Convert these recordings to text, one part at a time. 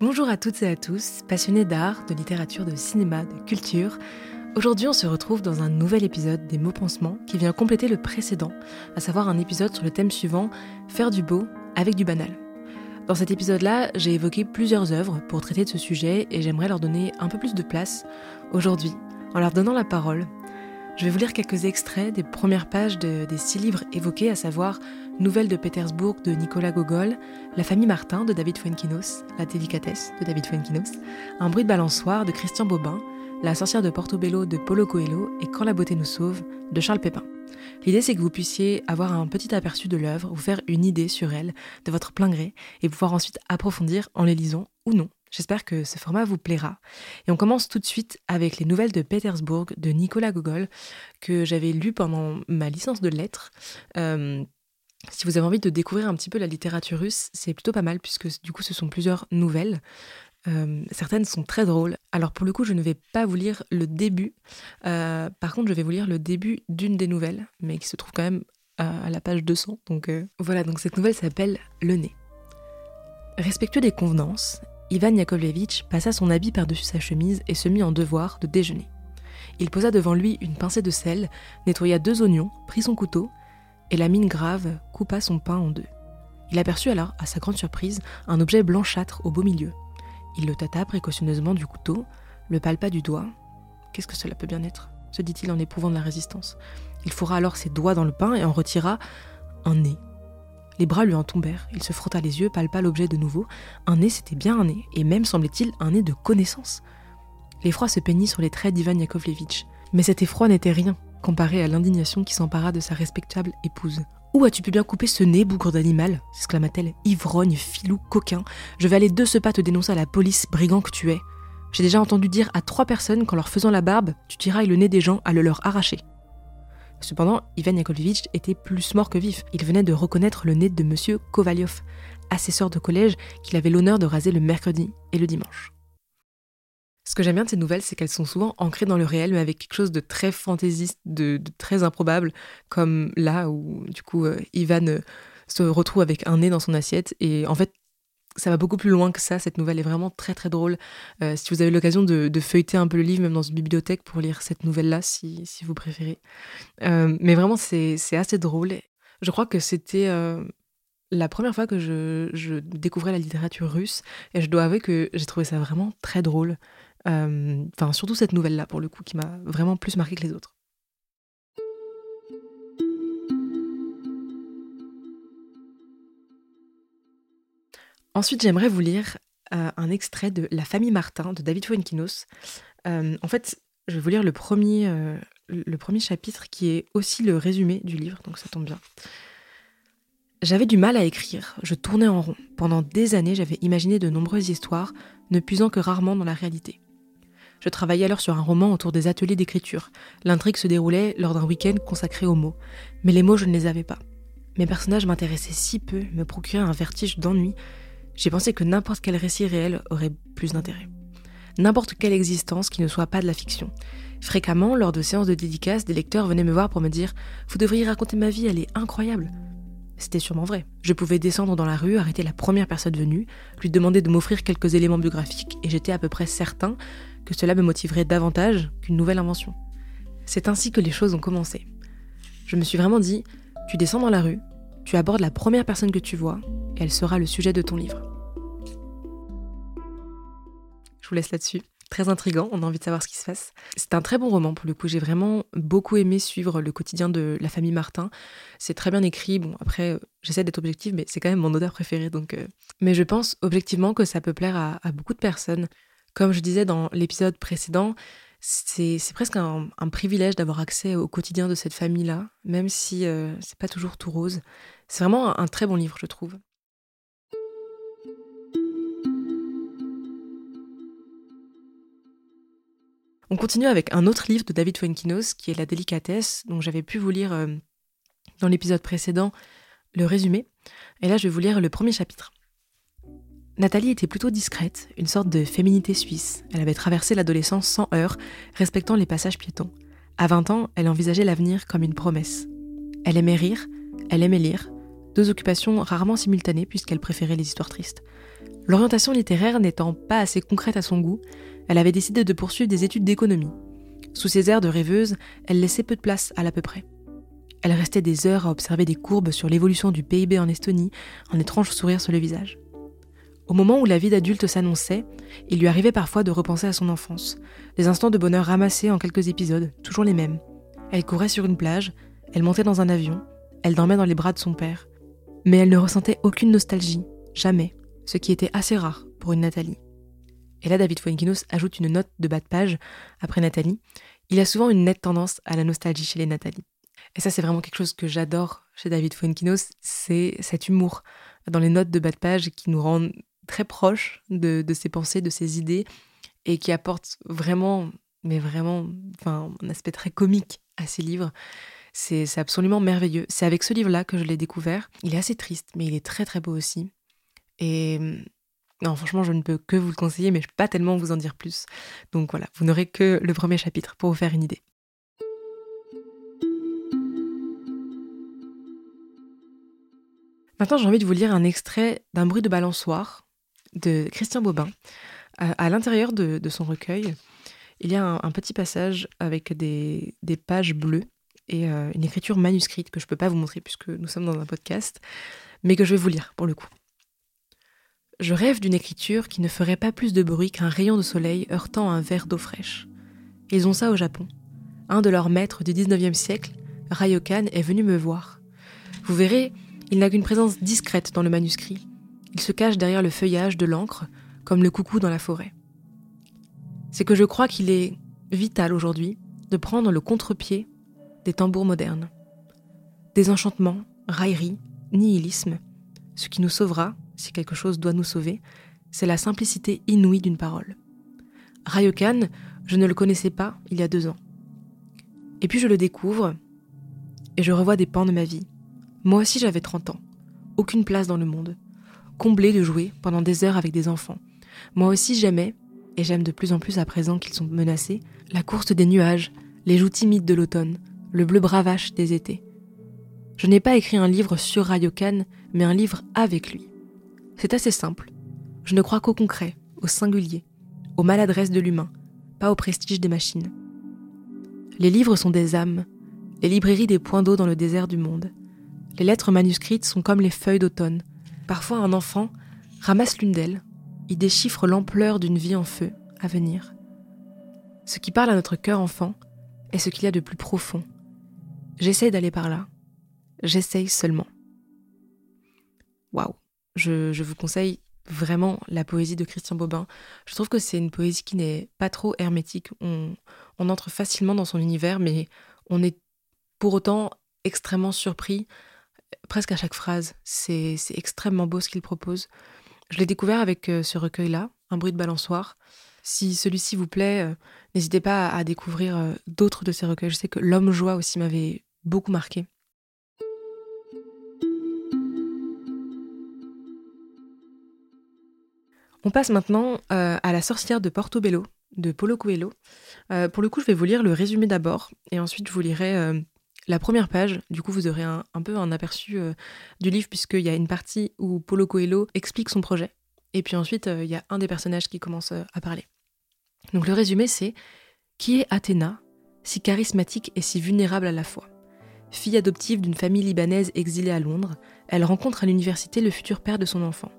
Bonjour à toutes et à tous, passionnés d'art, de littérature, de cinéma, de culture. Aujourd'hui, on se retrouve dans un nouvel épisode des mots pansements qui vient compléter le précédent, à savoir un épisode sur le thème suivant Faire du beau avec du banal. Dans cet épisode-là, j'ai évoqué plusieurs œuvres pour traiter de ce sujet et j'aimerais leur donner un peu plus de place aujourd'hui, en leur donnant la parole. Je vais vous lire quelques extraits des premières pages des six livres évoqués, à savoir Nouvelles de Pétersbourg de Nicolas Gogol, La famille Martin de David Fuenquinos, La délicatesse de David Fuenquinos, Un bruit de balançoire de Christian Bobin, La sorcière de Portobello de Paulo Coelho et Quand la beauté nous sauve de Charles Pépin. L'idée c'est que vous puissiez avoir un petit aperçu de l'œuvre, vous faire une idée sur elle de votre plein gré et pouvoir ensuite approfondir en les lisant ou non. J'espère que ce format vous plaira. Et on commence tout de suite avec les nouvelles de Pétersbourg de Nicolas Gogol que j'avais lu pendant ma licence de lettres. Euh, si vous avez envie de découvrir un petit peu la littérature russe, c'est plutôt pas mal puisque du coup ce sont plusieurs nouvelles. Euh, certaines sont très drôles. Alors pour le coup, je ne vais pas vous lire le début. Euh, par contre, je vais vous lire le début d'une des nouvelles, mais qui se trouve quand même à, la page 200. Donc euh, voilà, donc cette nouvelle s'appelle Le nez. Respectueux des convenances, Ivan Yakovlevitch passa son habit par-dessus sa chemise et se mit en devoir de déjeuner. Il posa devant lui une pincée de sel, nettoya deux oignons, prit son couteau et la mine grave coupa son pain en deux. Il aperçut alors, à sa grande surprise, un objet blanchâtre au beau milieu. Il le tâta précautionneusement du couteau, le palpa du doigt. Qu'est-ce que cela peut bien être? se dit-il en éprouvant de la résistance. Il fourra alors ses doigts dans le pain et en retira un nez. Les bras lui en tombèrent, il se frotta les yeux, palpa l'objet de nouveau. Un nez, c'était bien un nez, et même, semblait-il, un nez de connaissance. L'effroi se peignit sur les traits d'Ivan Yakovlevitch. Mais cet effroi n'était rien comparé à l'indignation qui s'empara de sa respectable épouse. Où as-tu pu bien couper ce nez, bougre d'animal? s'exclama-t-elle. Ivrogne, filou, coquin. Je vais aller de ce pas te dénoncer à la police, brigand que tu es. J'ai déjà entendu dire à trois personnes qu'en leur faisant la barbe, tu tirailles le nez des gens à le leur arracher. Cependant, Ivan Yakovlevitch était plus mort que vif. Il venait de reconnaître le nez de monsieur Kovalyov, assesseur de collège qu'il avait l'honneur de raser le mercredi et le dimanche. Ce que j'aime bien de ces nouvelles, c'est qu'elles sont souvent ancrées dans le réel, mais avec quelque chose de très fantaisiste, de, très improbable, comme là où du coup euh, Ivan euh, se retrouve avec un nez dans son assiette. Et en fait, ça va beaucoup plus loin que ça. Cette nouvelle est vraiment très très drôle. Euh, si vous avez l'occasion de, feuilleter un peu le livre, même dans une bibliothèque, pour lire cette nouvelle-là, si, vous préférez. mais vraiment, c'est assez drôle. Je crois que c'était la première fois que je, je, découvrais la littérature russe, et je dois avouer que j'ai trouvé ça vraiment très drôle. Euh, enfin, surtout cette nouvelle-là, pour le coup, qui m'a vraiment plus marqué que les autres. Ensuite, j'aimerais vous lire euh, un extrait de La famille Martin de David Fuenkinos. Euh, en fait, je vais vous lire le premier, le premier chapitre qui est aussi le résumé du livre, donc ça tombe bien. J'avais du mal à écrire, je tournais en rond. Pendant des années, j'avais imaginé de nombreuses histoires, ne puisant que rarement dans la réalité. Je travaillais alors sur un roman autour des ateliers d'écriture. L'intrigue se déroulait lors d'un week-end consacré aux mots. Mais les mots, je ne les avais pas. Mes personnages m'intéressaient si peu, me procuraient un vertige d'ennui. J'ai pensé que n'importe quel récit réel aurait plus d'intérêt. N'importe quelle existence qui ne soit pas de la fiction. Fréquemment, lors de séances de dédicaces, des lecteurs venaient me voir pour me dire Vous devriez raconter ma vie, elle est incroyable. C'était sûrement vrai. Je pouvais descendre dans la rue, arrêter la première personne venue, lui demander de m'offrir quelques éléments biographiques, et j'étais à peu près certain que cela me motiverait davantage qu'une nouvelle invention. C'est ainsi que les choses ont commencé. Je me suis vraiment dit, tu descends dans la rue, tu abordes la première personne que tu vois, et elle sera le sujet de ton livre. Je vous laisse là-dessus. Très intrigant, on a envie de savoir ce qui se passe. C'est un très bon roman pour le coup, j'ai vraiment beaucoup aimé suivre le quotidien de la famille Martin. C'est très bien écrit, bon après j'essaie d'être objective mais c'est quand même mon auteur préféré donc... Euh. Mais je pense objectivement que ça peut plaire à beaucoup de personnes. Comme je disais dans l'épisode précédent, c'est presque un, privilège d'avoir accès au quotidien de cette famille-là, même si euh, c'est pas toujours tout rose. C'est vraiment un, très bon livre, je trouve. On continue avec un autre livre de David Fuenkinos qui est La délicatesse, dont j'avais pu vous lire euh, dans l'épisode précédent le résumé. Et là, je vais vous lire le premier chapitre. Nathalie était plutôt discrète, une sorte de féminité suisse. Elle avait traversé l'adolescence sans heurts, respectant les passages piétons. À 20 ans, elle envisageait l'avenir comme une promesse. Elle aimait rire, elle aimait lire, deux occupations rarement simultanées puisqu'elle préférait les histoires tristes. L'orientation littéraire n'étant pas assez concrète à son goût, elle avait décidé de poursuivre des études d'économie. Sous ses airs de rêveuse, elle laissait peu de place à l'à peu près. Elle restait des heures à observer des courbes sur l'évolution du PIB en Estonie, un étrange sourire sur le visage. Au moment où la vie d'adulte s'annonçait, il lui arrivait parfois de repenser à son enfance, des instants de bonheur ramassés en quelques épisodes, toujours les mêmes. Elle courait sur une plage, elle montait dans un avion, elle dormait dans les bras de son père. Mais elle ne ressentait aucune nostalgie, jamais, ce qui était assez rare pour une Nathalie. Et là, David Fuenkinos ajoute une note de bas de page après Nathalie. Il a souvent une nette tendance à la nostalgie chez les Nathalie. Et ça, c'est vraiment quelque chose que j'adore chez David Fuenkinos, c'est cet humour dans les notes de bas de page qui nous rend très proche de, ses pensées, de ses idées, et qui apporte vraiment, mais vraiment, enfin, un aspect très comique à ses livres. C'est absolument merveilleux. C'est avec ce livre-là que je l'ai découvert. Il est assez triste, mais il est très très beau aussi. Et non, franchement, je ne peux que vous le conseiller, mais je ne peux pas tellement vous en dire plus. Donc voilà, vous n'aurez que le premier chapitre pour vous faire une idée. Maintenant, j'ai envie de vous lire un extrait d'un bruit de balançoire de Christian Bobin. À, l'intérieur de, son recueil, il y a un, petit passage avec des, pages bleues et euh, une écriture manuscrite que je ne peux pas vous montrer puisque nous sommes dans un podcast, mais que je vais vous lire pour le coup. Je rêve d'une écriture qui ne ferait pas plus de bruit qu'un rayon de soleil heurtant un verre d'eau fraîche. Ils ont ça au Japon. Un de leurs maîtres du 19e siècle, Ryokan, est venu me voir. Vous verrez, il n'a qu'une présence discrète dans le manuscrit, il se cache derrière le feuillage de l'encre, comme le coucou dans la forêt. C'est que je crois qu'il est vital aujourd'hui de prendre le contre-pied des tambours modernes. Désenchantement, raillerie, nihilisme, ce qui nous sauvera, si quelque chose doit nous sauver, c'est la simplicité inouïe d'une parole. Rayokan, je ne le connaissais pas il y a deux ans. Et puis je le découvre, et je revois des pans de ma vie. Moi aussi j'avais 30 ans, aucune place dans le monde comblé de jouer pendant des heures avec des enfants. Moi aussi j'aimais, et j'aime de plus en plus à présent qu'ils sont menacés, la course des nuages, les joues timides de l'automne, le bleu bravache des étés. Je n'ai pas écrit un livre sur Rayokan, mais un livre avec lui. C'est assez simple. Je ne crois qu'au concret, au singulier, aux maladresses de l'humain, pas au prestige des machines. Les livres sont des âmes, les librairies des points d'eau dans le désert du monde. Les lettres manuscrites sont comme les feuilles d'automne, Parfois un enfant ramasse l'une d'elles, il déchiffre l'ampleur d'une vie en feu à venir. Ce qui parle à notre cœur enfant est ce qu'il y a de plus profond. J'essaye d'aller par là. J'essaye seulement. Waouh. Je, vous conseille vraiment la poésie de Christian Bobin. Je trouve que c'est une poésie qui n'est pas trop hermétique. On entre facilement dans son univers, mais on est pour autant extrêmement surpris presque à chaque phrase. C'est extrêmement beau ce qu'il propose. Je l'ai découvert avec euh, ce recueil-là, Un bruit de balançoire. Si celui-ci vous plaît, euh, n'hésitez pas à, découvrir euh, d'autres de ses recueils. Je sais que L'homme joie aussi m'avait beaucoup marqué. On passe maintenant à La sorcière de Portobello de Paulo Coelho. pour le coup, je vais vous lire le résumé d'abord et ensuite je vous lirai la première page, du coup, vous aurez un, peu un aperçu euh, du livre, puisqu'il y a une partie où Paulo Coelho explique son projet. Et puis ensuite, euh, il y a un des personnages qui commence euh, à parler. Donc le résumé, c'est Qui est Athéna, si charismatique et si vulnérable à la fois Fille adoptive d'une famille libanaise exilée à Londres, elle rencontre à l'université le futur père de son enfant.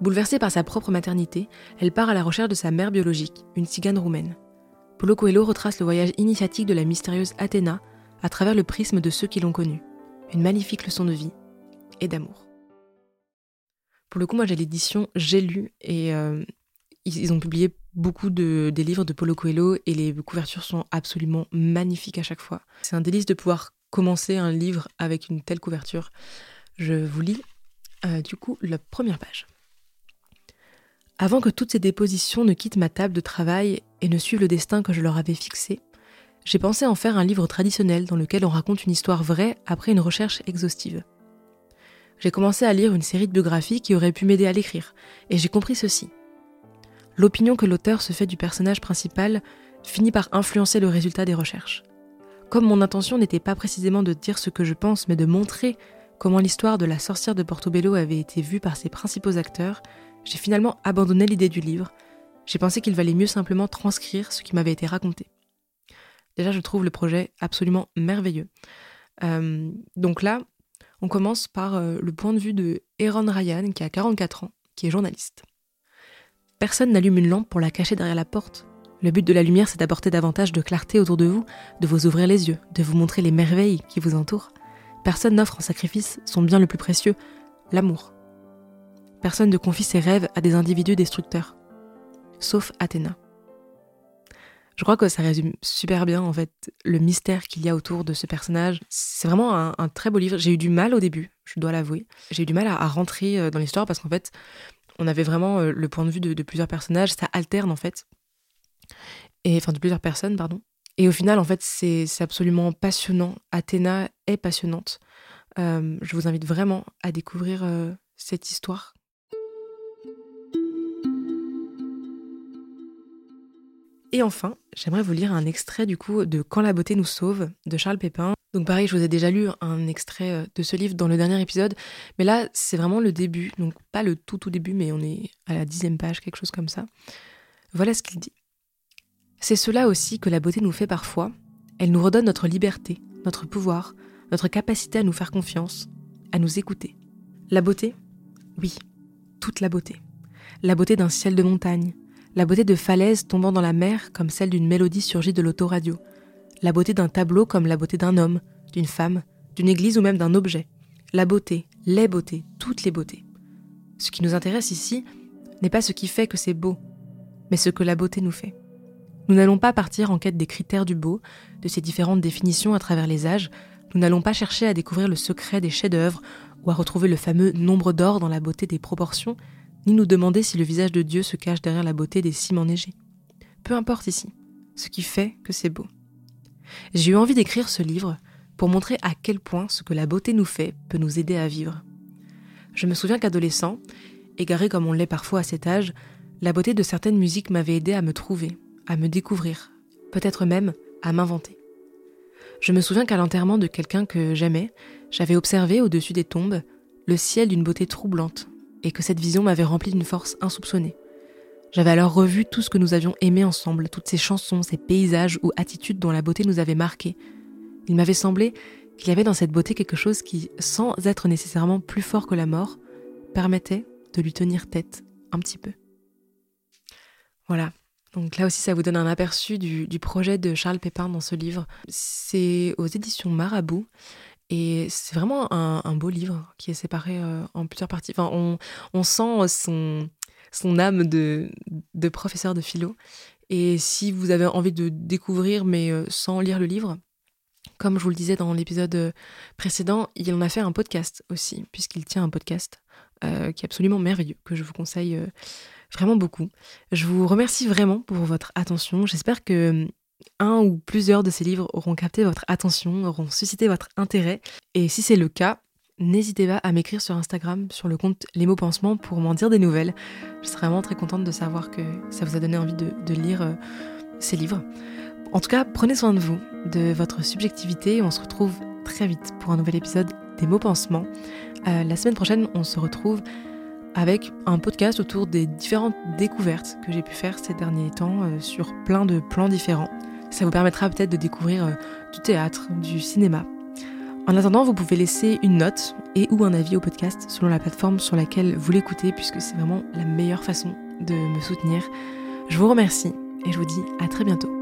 Bouleversée par sa propre maternité, elle part à la recherche de sa mère biologique, une cigane roumaine. Paulo Coelho retrace le voyage initiatique de la mystérieuse Athéna à travers le prisme de ceux qui l'ont connue. Une magnifique leçon de vie et d'amour. Pour le coup, moi j'ai l'édition J'ai lu et euh, ils, ont publié beaucoup de, des livres de Paulo Coelho et les couvertures sont absolument magnifiques à chaque fois. C'est un délice de pouvoir commencer un livre avec une telle couverture. Je vous lis euh, du coup la première page. Avant que toutes ces dépositions ne quittent ma table de travail et ne suivent le destin que je leur avais fixé, j'ai pensé en faire un livre traditionnel dans lequel on raconte une histoire vraie après une recherche exhaustive. J'ai commencé à lire une série de biographies qui auraient pu m'aider à l'écrire, et j'ai compris ceci. L'opinion que l'auteur se fait du personnage principal finit par influencer le résultat des recherches. Comme mon intention n'était pas précisément de dire ce que je pense, mais de montrer comment l'histoire de la sorcière de Portobello avait été vue par ses principaux acteurs, j'ai finalement abandonné l'idée du livre. J'ai pensé qu'il valait mieux simplement transcrire ce qui m'avait été raconté. Déjà, je trouve le projet absolument merveilleux. Euh, donc là, on commence par euh, le point de vue de Aaron Ryan, qui a 44 ans, qui est journaliste. Personne n'allume une lampe pour la cacher derrière la porte. Le but de la lumière, c'est d'apporter davantage de clarté autour de vous, de vous ouvrir les yeux, de vous montrer les merveilles qui vous entourent. Personne n'offre en sacrifice son bien le plus précieux, l'amour. Personne ne confie ses rêves à des individus destructeurs. Sauf Athéna. Je crois que ça résume super bien en fait le mystère qu'il y a autour de ce personnage. C'est vraiment un, très beau livre. J'ai eu du mal au début, je dois l'avouer. J'ai eu du mal à, rentrer euh, dans l'histoire parce qu'en fait, on avait vraiment euh, le point de vue de, plusieurs personnages. Ça alterne en fait. Et enfin de plusieurs personnes, pardon. Et au final, en fait, c'est absolument passionnant. Athéna est passionnante. Euh, je vous invite vraiment à découvrir cette histoire Et enfin, j'aimerais vous lire un extrait du coup de Quand la beauté nous sauve de Charles Pépin. Donc pareil, je vous ai déjà lu un extrait euh, de ce livre dans le dernier épisode, mais là c'est vraiment le début, donc pas le tout tout début, mais on est à la dixième page, quelque chose comme ça. Voilà ce qu'il dit. C'est cela aussi que la beauté nous fait parfois. Elle nous redonne notre liberté, notre pouvoir, notre capacité à nous faire confiance, à nous écouter. La beauté? Oui, toute la beauté. La beauté d'un ciel de montagne, la beauté de falaises tombant dans la mer comme celle d'une mélodie surgie de l'autoradio, la beauté d'un tableau comme la beauté d'un homme, d'une femme, d'une église ou même d'un objet, la beauté, les beautés, toutes les beautés. Ce qui nous intéresse ici n'est pas ce qui fait que c'est beau, mais ce que la beauté nous fait. Nous n'allons pas partir en quête des critères du beau, de ses différentes définitions à travers les âges, nous n'allons pas chercher à découvrir le secret des chefs-d'œuvre ou à retrouver le fameux nombre d'or dans la beauté des proportions, ni nous demander si le visage de Dieu se cache derrière la beauté des ciments neigés. Peu importe ici, ce qui fait que c'est beau. J'ai eu envie d'écrire ce livre pour montrer à quel point ce que la beauté nous fait peut nous aider à vivre. Je me souviens qu'adolescent, égaré comme on l'est parfois à cet âge, la beauté de certaines musiques m'avait aidé à me trouver, à me découvrir, peut-être même à m'inventer. Je me souviens qu'à l'enterrement de quelqu'un que j'aimais, j'avais observé au-dessus des tombes le ciel d'une beauté troublante, et que cette vision m'avait rempli d'une force insoupçonnée. J'avais alors revu tout ce que nous avions aimé ensemble, toutes ces chansons, ces paysages ou attitudes dont la beauté nous avait marqués. Il m'avait semblé qu'il y avait dans cette beauté quelque chose qui, sans être nécessairement plus fort que la mort, permettait de lui tenir tête un petit peu. Voilà. Donc là aussi, ça vous donne un aperçu du, du projet de Charles Pépin dans ce livre. C'est aux éditions Marabout. Et c'est vraiment un, beau livre qui est séparé euh, en plusieurs parties. Enfin, on, sent son, son âme de, professeur de philo. Et si vous avez envie de découvrir, mais euh, sans lire le livre, comme je vous le disais dans l'épisode euh, précédent, il en a fait un podcast aussi, puisqu'il tient un podcast qui est absolument merveilleux, que je vous conseille vraiment beaucoup. Je vous remercie vraiment pour votre attention. J'espère que un ou plusieurs de ces livres auront capté votre attention, auront suscité votre intérêt. Et si c'est le cas, n'hésitez pas à m'écrire sur Instagram, sur le compte Les mots pansements, pour m'en dire des nouvelles. Je serais vraiment très contente de savoir que ça vous a donné envie de, lire euh, ces livres. En tout cas, prenez soin de vous, de votre subjectivité. On se retrouve très vite pour un nouvel épisode des mots pansements. Euh, la semaine prochaine, on se retrouve avec un podcast autour des différentes découvertes que j'ai pu faire ces derniers temps euh, sur plein de plans différents. Ça vous permettra peut-être de découvrir euh, du théâtre, du cinéma. En attendant, vous pouvez laisser une note et ou un avis au podcast selon la plateforme sur laquelle vous l'écoutez puisque c'est vraiment la meilleure façon de me soutenir. Je vous remercie et je vous dis à très bientôt.